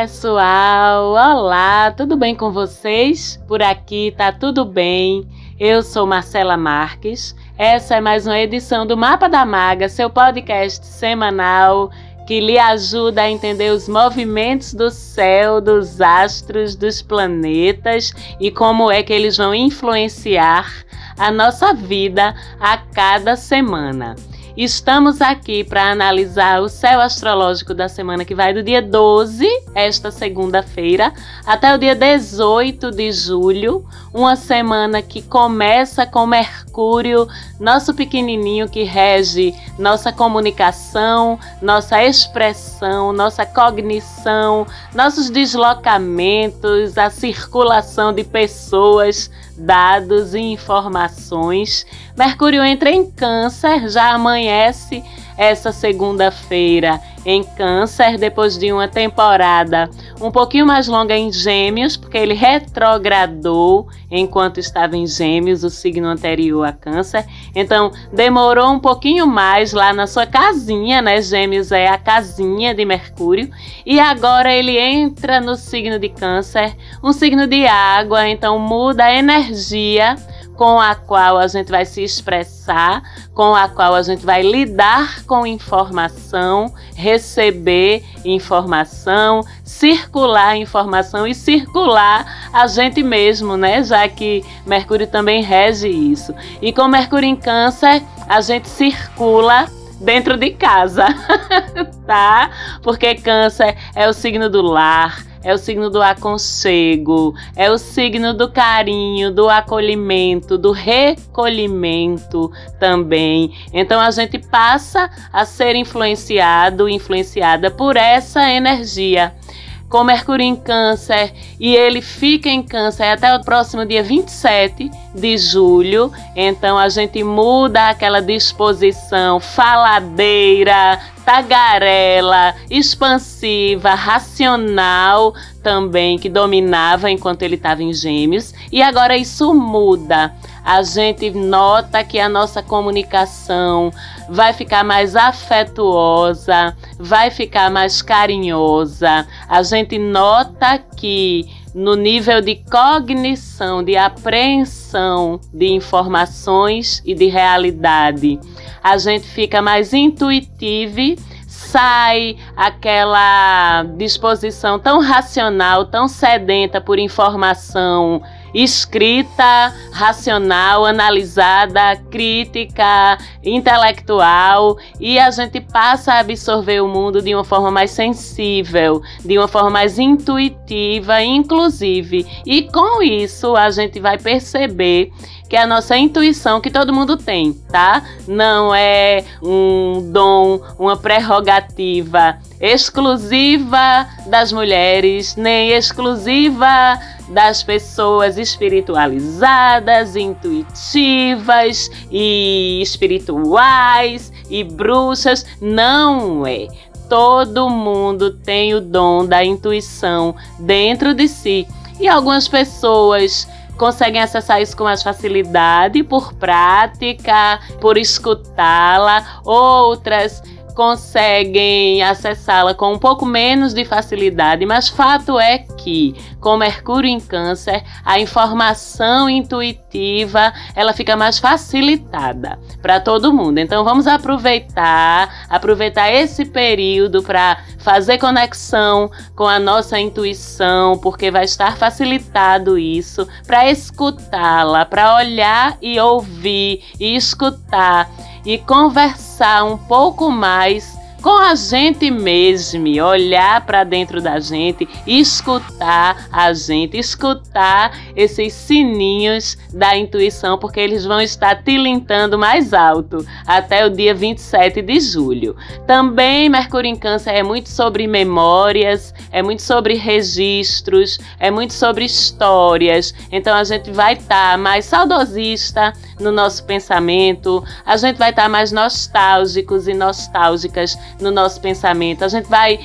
Pessoal. Olá, tudo bem com vocês? Por aqui tá tudo bem. Eu sou Marcela Marques. Essa é mais uma edição do Mapa da Maga, seu podcast semanal que lhe ajuda a entender os movimentos do céu, dos astros, dos planetas e como é que eles vão influenciar a nossa vida a cada semana. Estamos aqui para analisar o céu astrológico da semana que vai do dia 12, esta segunda-feira, até o dia 18 de julho, uma semana que começa com Mercúrio, nosso pequenininho que rege nossa comunicação, nossa expressão, nossa cognição, nossos deslocamentos, a circulação de pessoas, dados e informações. Mercúrio entra em Câncer, já amanhece essa segunda-feira em Câncer, depois de uma temporada um pouquinho mais longa em Gêmeos, porque ele retrogradou enquanto estava em Gêmeos, o signo anterior a Câncer. Então, demorou um pouquinho mais lá na sua casinha, né? Gêmeos é a casinha de Mercúrio. E agora ele entra no signo de Câncer, um signo de água, então muda a energia com a qual a gente vai se expressar, com a qual a gente vai lidar com informação, receber informação, circular informação e circular a gente mesmo, né? Já que Mercúrio também rege isso. E com Mercúrio em Câncer, a gente circula dentro de casa, tá? Porque Câncer é o signo do lar, é o signo do aconchego, é o signo do carinho, do acolhimento, do recolhimento também. Então a gente passa a ser influenciado, influenciada por essa energia com Mercúrio em Câncer e ele fica em Câncer até o próximo dia 27 de julho. Então a gente muda aquela disposição faladeira, tagarela, expansiva, racional também que dominava enquanto ele estava em Gêmeos, e agora isso muda. A gente nota que a nossa comunicação vai ficar mais afetuosa, vai ficar mais carinhosa. A gente nota que no nível de cognição, de apreensão de informações e de realidade, a gente fica mais intuitivo sai aquela disposição tão racional, tão sedenta por informação escrita, racional, analisada, crítica, intelectual e a gente passa a absorver o mundo de uma forma mais sensível, de uma forma mais intuitiva, inclusive. E com isso a gente vai perceber que é a nossa intuição que todo mundo tem, tá? Não é um dom, uma prerrogativa exclusiva das mulheres, nem exclusiva das pessoas espiritualizadas, intuitivas e espirituais e bruxas. Não é. Todo mundo tem o dom da intuição dentro de si. E algumas pessoas conseguem acessar isso com mais facilidade por prática, por escutá-la, outras conseguem acessá-la com um pouco menos de facilidade, mas fato é que com Mercúrio em Câncer, a informação intuitiva, ela fica mais facilitada para todo mundo. Então vamos aproveitar, aproveitar esse período para fazer conexão com a nossa intuição, porque vai estar facilitado isso para escutá-la, para olhar e ouvir e escutar e conversar um pouco mais com a gente mesmo, olhar para dentro da gente, escutar a gente, escutar esses sininhos da intuição, porque eles vão estar tilintando mais alto até o dia 27 de julho. Também Mercúrio em Câncer é muito sobre memórias, é muito sobre registros, é muito sobre histórias. Então a gente vai estar tá mais saudosista no nosso pensamento, a gente vai estar tá mais nostálgicos e nostálgicas no nosso pensamento. A gente vai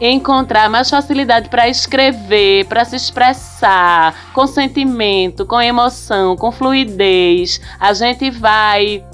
encontrar mais facilidade para escrever, para se expressar com sentimento, com emoção, com fluidez. A gente vai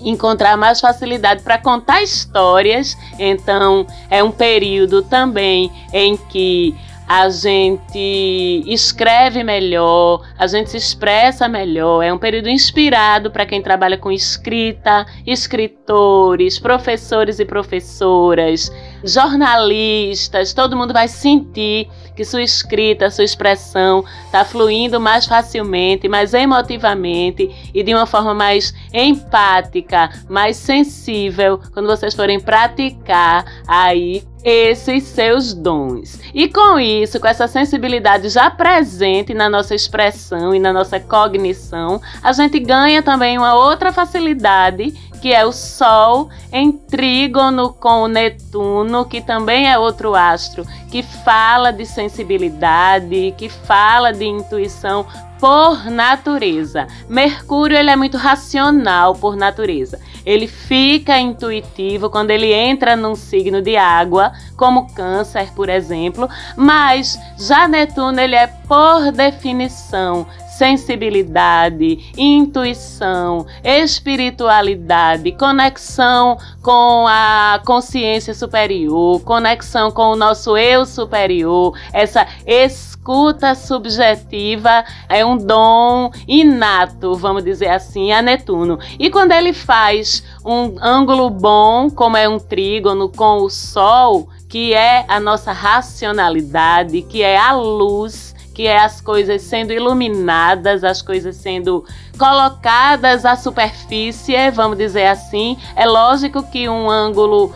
encontrar mais facilidade para contar histórias. Então, é um período também em que a gente escreve melhor, a gente se expressa melhor. É um período inspirado para quem trabalha com escrita, escritores, professores e professoras, jornalistas. Todo mundo vai sentir que sua escrita, sua expressão está fluindo mais facilmente, mais emotivamente e de uma forma mais empática, mais sensível quando vocês forem praticar aí esses seus dons. E com isso, com essa sensibilidade já presente na nossa expressão e na nossa cognição, a gente ganha também uma outra facilidade que é o Sol em trígono com o Netuno, que também é outro astro, que fala de sensibilidade, que fala de intuição por natureza. Mercúrio ele é muito racional por natureza. Ele fica intuitivo quando ele entra num signo de água, como Câncer, por exemplo, mas já Netuno ele é por definição sensibilidade, intuição, espiritualidade, conexão com a consciência superior, conexão com o nosso eu superior, essa escuta subjetiva é um dom inato, vamos dizer assim, a Netuno. E quando ele faz um ângulo bom, como é um trígono com o Sol, que é a nossa racionalidade, que é a luz, que é as coisas sendo iluminadas, as coisas sendo colocadas à superfície, vamos dizer assim. É lógico que um ângulo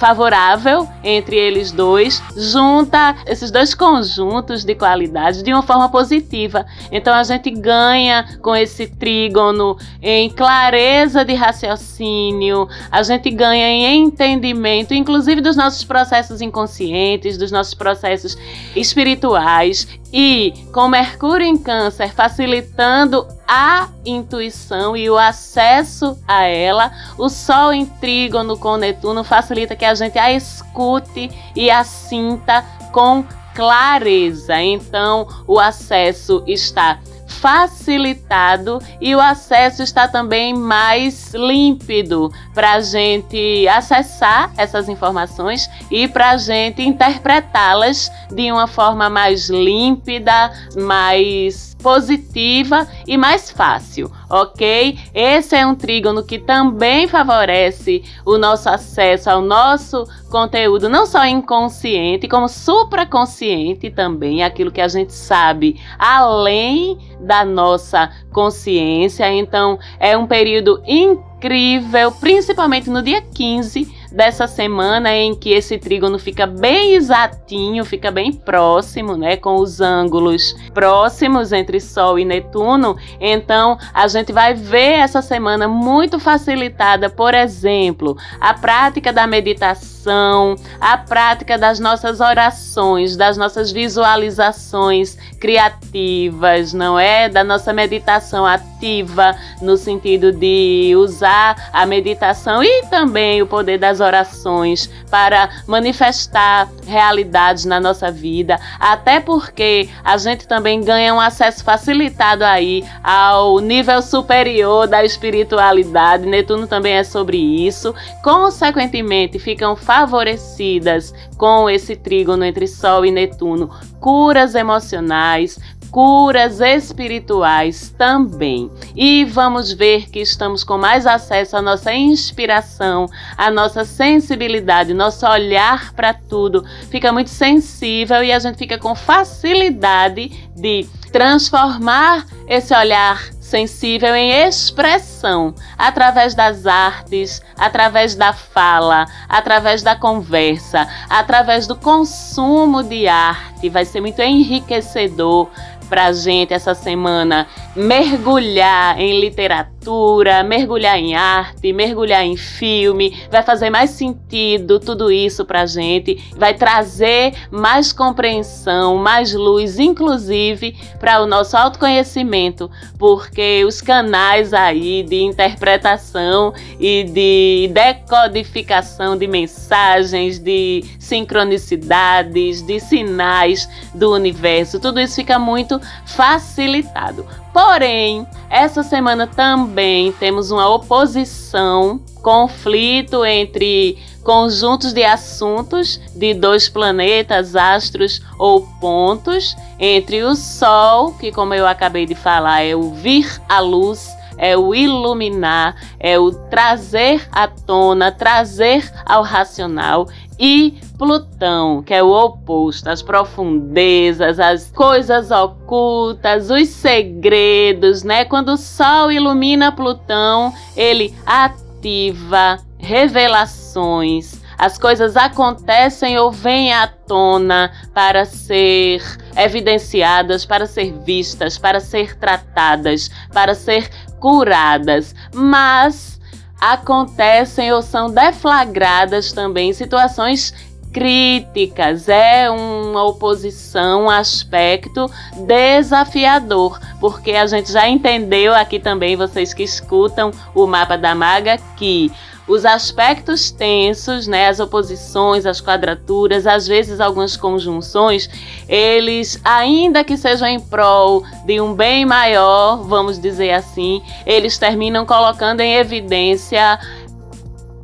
favorável entre eles dois, junta esses dois conjuntos de qualidades de uma forma positiva. Então a gente ganha com esse trígono em clareza de raciocínio, a gente ganha em entendimento, inclusive dos nossos processos inconscientes, dos nossos processos espirituais e com Mercúrio em Câncer facilitando a intuição e o acesso a ela, o Sol em Trígono com Netuno facilita que a gente a escute e a sinta com clareza. Então, o acesso está facilitado e o acesso está também mais límpido para a gente acessar essas informações e para a gente interpretá-las de uma forma mais límpida, mais positiva e mais fácil, ok? Esse é um trígono que também favorece o nosso acesso ao nosso conteúdo, não só inconsciente, como supraconsciente também, aquilo que a gente sabe além da nossa consciência. Então, é um período incrível, principalmente no dia 15 dessa semana em que esse trígono fica bem exatinho, fica bem próximo, né, com os ângulos próximos entre Sol e Netuno. Então, a gente vai ver essa semana muito facilitada, por exemplo, a prática da meditação, a prática das nossas orações, das nossas visualizações criativas, não é? Da nossa meditação ativa no sentido de usar a meditação e também o poder das orações para manifestar realidades na nossa vida, até porque a gente também ganha um acesso facilitado aí ao nível superior da espiritualidade. Netuno também é sobre isso. Consequentemente, ficam favorecidas com esse trígono entre Sol e Netuno curas emocionais, curas espirituais também. E vamos ver que estamos com mais acesso à nossa inspiração, à nossa sensibilidade, nosso olhar para tudo fica muito sensível e a gente fica com facilidade de transformar esse olhar sensível em expressão, através das artes, através da fala, através da conversa, através do consumo de arte. Vai ser muito enriquecedor para a gente essa semana. Mergulhar em literatura, mergulhar em arte, mergulhar em filme, vai fazer mais sentido tudo isso para a gente, vai trazer mais compreensão, mais luz, inclusive para o nosso autoconhecimento, porque os canais aí de interpretação e de decodificação de mensagens, de sincronicidades, de sinais do universo, tudo isso fica muito facilitado. Porém, essa semana também temos uma oposição, conflito entre conjuntos de assuntos de dois planetas, astros ou pontos, entre o Sol, que, como eu acabei de falar, é o vir à luz, é o iluminar, é o trazer à tona, trazer ao racional, e Plutão, que é o oposto, as profundezas, as coisas ocultas, os segredos, né? Quando o Sol ilumina Plutão, ele ativa revelações. As coisas acontecem ou vêm à tona para ser evidenciadas, para ser vistas, para ser tratadas, para ser curadas. Mas acontecem ou são deflagradas também situações críticas, é uma oposição, um aspecto desafiador, porque a gente já entendeu aqui também, vocês que escutam o mapa da maga, que os aspectos tensos, né, as oposições, as quadraturas, às vezes algumas conjunções, eles, ainda que sejam em prol de um bem maior, vamos dizer assim, eles terminam colocando em evidência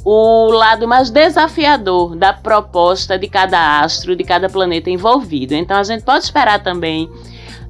o lado mais desafiador da proposta de cada astro, de cada planeta envolvido. Então a gente pode esperar também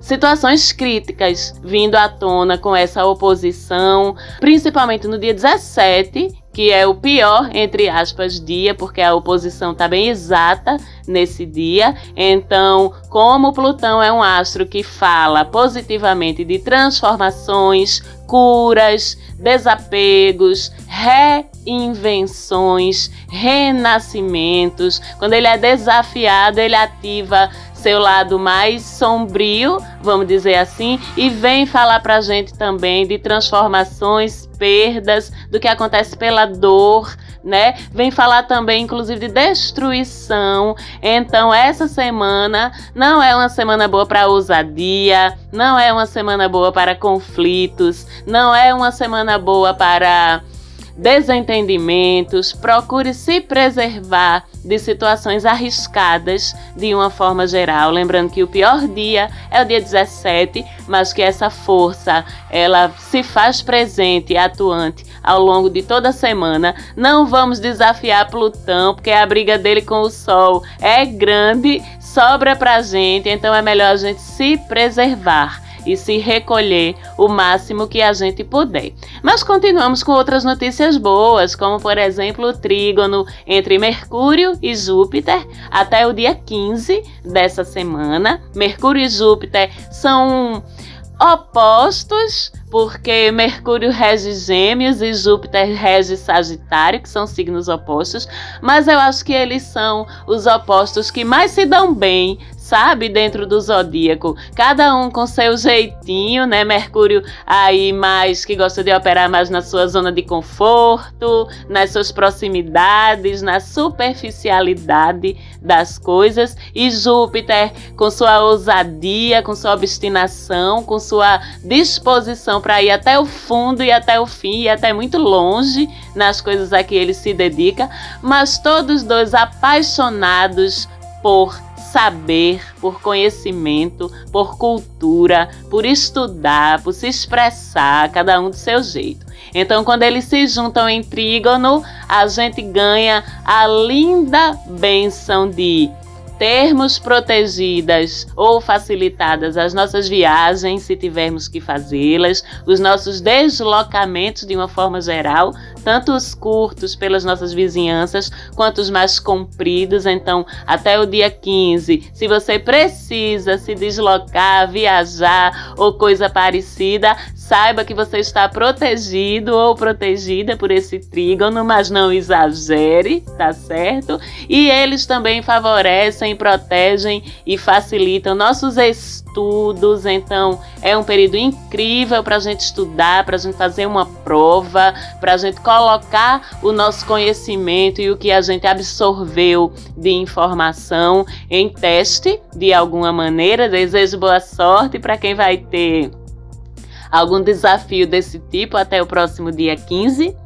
situações críticas vindo à tona com essa oposição, principalmente no dia 17, que é o pior, entre aspas, dia, porque a oposição está bem exata nesse dia. Então, como Plutão é um astro que fala positivamente de transformações, curas, desapegos, reinvenções, renascimentos, quando ele é desafiado, ele ativa seu lado mais sombrio, vamos dizer assim, e vem falar pra gente também de transformações, perdas, do que acontece pela dor, né? Vem falar também, inclusive, de destruição. Então, essa semana não é uma semana boa para ousadia, não é uma semana boa para conflitos, não é uma semana boa para desentendimentos, procure se preservar de situações arriscadas de uma forma geral, lembrando que o pior dia é o dia 17, mas que essa força ela se faz presente atuante ao longo de toda a semana. Não vamos desafiar Plutão, porque a briga dele com o Sol é grande, sobra pra gente, então é melhor a gente se preservar e se recolher o máximo que a gente puder. Mas continuamos com outras notícias boas, como por exemplo o trígono entre Mercúrio e Júpiter até o dia 15 dessa semana. Mercúrio e Júpiter são opostos, porque Mercúrio rege Gêmeos e Júpiter rege Sagitário, que são signos opostos, mas eu acho que eles são os opostos que mais se dão bem, sabe, dentro do zodíaco. Cada um com seu jeitinho, né? Mercúrio aí mais que gosta de operar mais na sua zona de conforto, nas suas proximidades, na superficialidade das coisas, e Júpiter com sua ousadia, com sua obstinação, com sua disposição para ir até o fundo e até o fim e até muito longe nas coisas a que ele se dedica, mas todos dois apaixonados por saber, por conhecimento, por cultura, por estudar, por se expressar, cada um do seu jeito. Então, quando eles se juntam em trígono, a gente ganha a linda benção de termos protegidas ou facilitadas as nossas viagens, se tivermos que fazê-las, os nossos deslocamentos de uma forma geral, tanto os curtos pelas nossas vizinhanças, quanto os mais compridos. Então, até o dia 15, se você precisa se deslocar, viajar ou coisa parecida, saiba que você está protegido ou protegida por esse trígono, mas não exagere, tá certo? E eles também favorecem, protegem e facilitam nossos estudos. Então, é um período incrível para a gente estudar, para a gente fazer uma prova, para a gente colocar o nosso conhecimento e o que a gente absorveu de informação em teste de alguma maneira. Desejo boa sorte para quem vai ter algum desafio desse tipo até o próximo dia 15.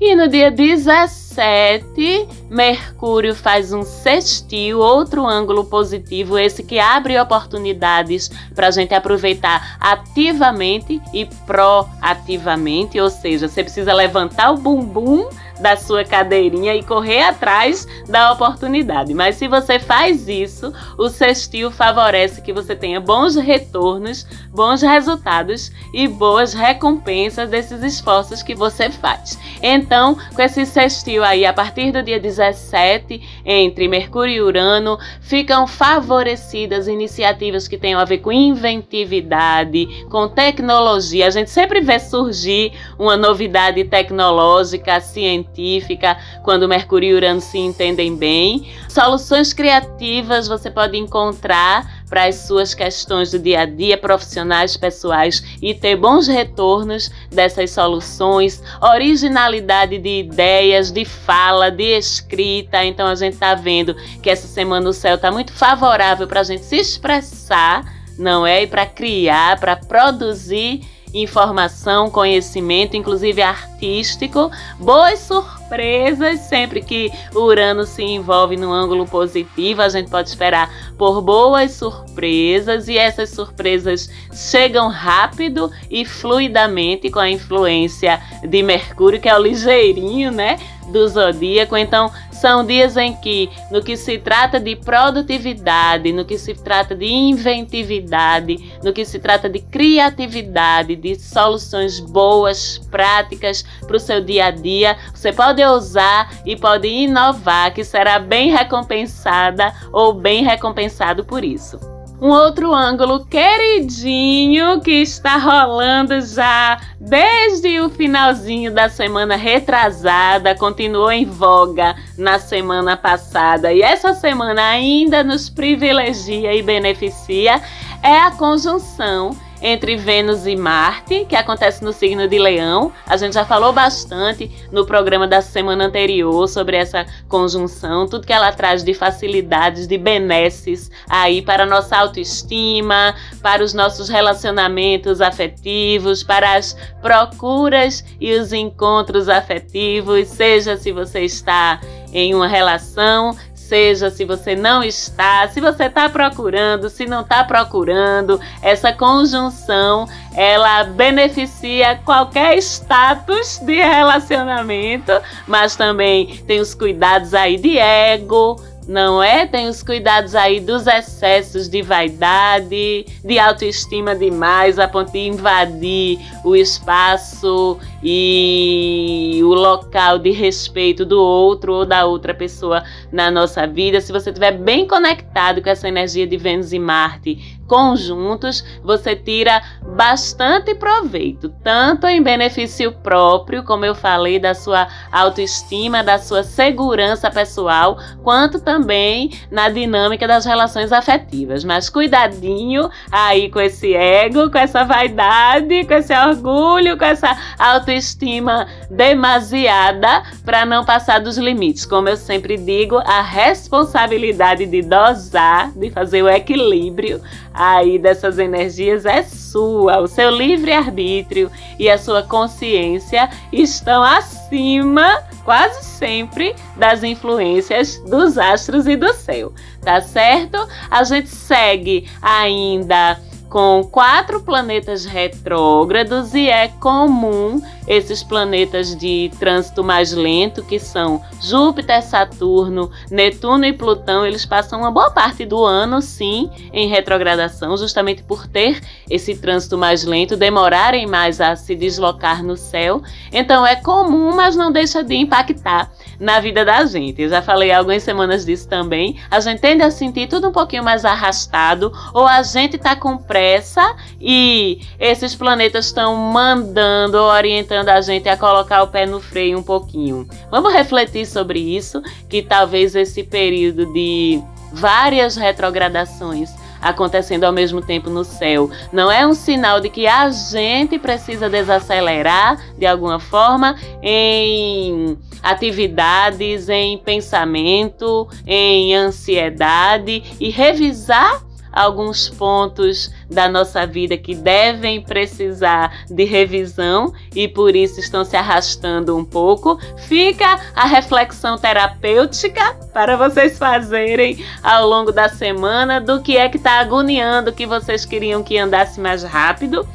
E no dia 17, Mercúrio faz um sextil, outro ângulo positivo, esse que abre oportunidades para a gente aproveitar ativamente e proativamente, ou seja, você precisa levantar o bumbum da sua cadeirinha e correr atrás da oportunidade. Mas se você faz isso, o sextil favorece que você tenha bons retornos, bons resultados e boas recompensas desses esforços que você faz. Então, com esse sextil aí, a partir do dia 17, entre Mercúrio e Urano, ficam favorecidas iniciativas que tenham a ver com inventividade, com tecnologia. A gente sempre vê surgir uma novidade tecnológica, científica científica, quando Mercúrio e Urano se entendem bem. Soluções criativas você pode encontrar para as suas questões do dia a dia, profissionais, pessoais e ter bons retornos dessas soluções, originalidade de ideias, de fala, de escrita. Então a gente está vendo que essa semana o céu está muito favorável para a gente se expressar, não é? E para criar, para produzir informação, conhecimento, inclusive artístico, boas surpresas sempre que Urano se envolve no ângulo positivo, a gente pode esperar por boas surpresas e essas surpresas chegam rápido e fluidamente com a influência de Mercúrio, que é o ligeirinho, né? do zodíaco. Então, são dias em que, no que se trata de produtividade, no que se trata de inventividade, no que se trata de criatividade, de soluções boas, práticas para o seu dia a dia, você pode ousar e pode inovar, que será bem recompensada ou bem recompensado por isso um outro ângulo queridinho que está rolando já desde o finalzinho da semana retrasada, continuou em voga na semana passada e essa semana ainda nos privilegia e beneficia é a conjunção entre Vênus e Marte, que acontece no signo de Leão. A gente já falou bastante no programa da semana anterior sobre essa conjunção, tudo que ela traz de facilidades, de benesses aí para a nossa autoestima, para os nossos relacionamentos afetivos, para as procuras e os encontros afetivos, seja se você está em uma relação, seja, se você não está, se você está procurando, se não está procurando, essa conjunção ela beneficia qualquer status de relacionamento, mas também tem os cuidados aí de ego, não é? Tem os cuidados aí dos excessos de vaidade, de autoestima demais, a ponto de invadir o espaço e o local de respeito do outro ou da outra pessoa na nossa vida. Se você estiver bem conectado com essa energia de Vênus e Marte conjuntos, você tira bastante proveito, tanto em benefício próprio, como eu falei, da sua autoestima, da sua segurança pessoal, quanto também na dinâmica das relações afetivas. Mas cuidadinho aí com esse ego, com essa vaidade, com esse orgulho, com essa autoestima demasiada para não passar dos limites. Como eu sempre digo, a responsabilidade de dosar, de fazer o equilíbrio aí dessas energias é sua. O seu livre-arbítrio e a sua consciência estão acima, quase sempre, das influências dos astros e do céu, tá certo? A gente segue ainda com quatro planetas retrógrados e é comum esses planetas de trânsito mais lento, que são Júpiter, Saturno, Netuno e Plutão, eles passam uma boa parte do ano, sim, em retrogradação, justamente por ter esse trânsito mais lento, demorarem mais a se deslocar no céu. Então é comum, mas não deixa de impactar na vida da gente. Eu já falei algumas semanas disso também. A gente tende a sentir tudo um pouquinho mais arrastado, ou a gente tá com pressa e esses planetas estão mandando, orientando orientando a gente a colocar o pé no freio um pouquinho. Vamos refletir sobre isso, que talvez esse período de várias retrogradações acontecendo ao mesmo tempo no céu. Não é um sinal de que a gente precisa desacelerar de alguma forma em atividades, em pensamento, em ansiedade e revisar alguns pontos da nossa vida que devem precisar de revisão e por isso estão se arrastando um pouco. Fica a reflexão terapêutica para vocês fazerem ao longo da semana do que é que está agoniando que vocês queriam que andasse mais rápido.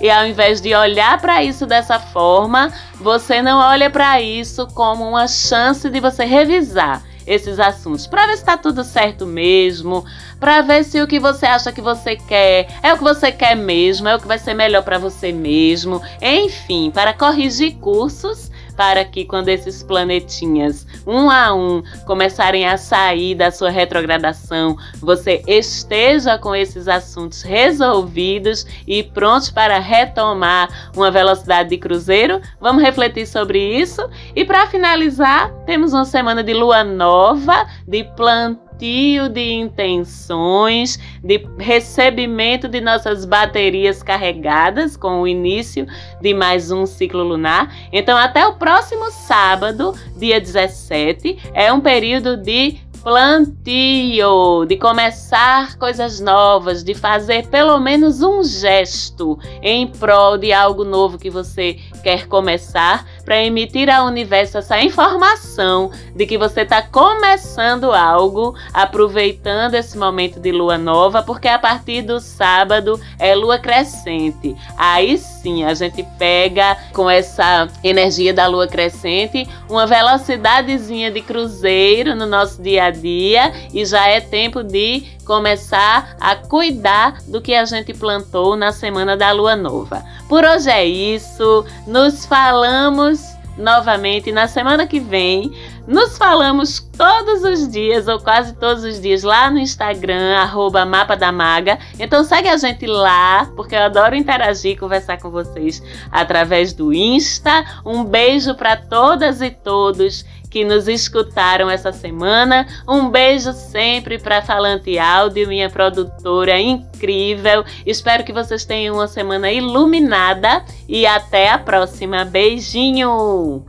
E ao invés de olhar para isso dessa forma, você não olha para isso como uma chance de você revisar esses assuntos, para ver se está tudo certo mesmo, para ver se o que você acha que você quer é o que você quer mesmo, é o que vai ser melhor para você mesmo, enfim, para corrigir cursos para que quando esses planetinhas, um a um, começarem a sair da sua retrogradação, você esteja com esses assuntos resolvidos e prontos para retomar uma velocidade de cruzeiro. Vamos refletir sobre isso. E para finalizar, temos uma semana de lua nova, de plantão plantio de intenções, de recebimento de nossas baterias carregadas com o início de mais um ciclo lunar. Então, até o próximo sábado, dia 17, é um período de plantio, de começar coisas novas, de fazer pelo menos um gesto em prol de algo novo que você quer começar, para emitir ao universo essa informação de que você está começando algo, aproveitando esse momento de lua nova, porque a partir do sábado é lua crescente. Aí sim a gente pega com essa energia da lua crescente uma velocidadezinha de cruzeiro no nosso dia a dia e já é tempo de começar a cuidar do que a gente plantou na semana da lua nova. Por hoje é isso. Nos falamos novamente na semana que vem. Nos falamos todos os dias, ou quase todos os dias, lá no Instagram, arroba Mapa da Maga. Então segue a gente lá, porque eu adoro interagir, conversar com vocês através do Insta. Um beijo para todas e todos que nos escutaram essa semana. Um beijo sempre para Falante Áudio, minha produtora incrível. Espero que vocês tenham uma semana iluminada e até a próxima. Beijinho!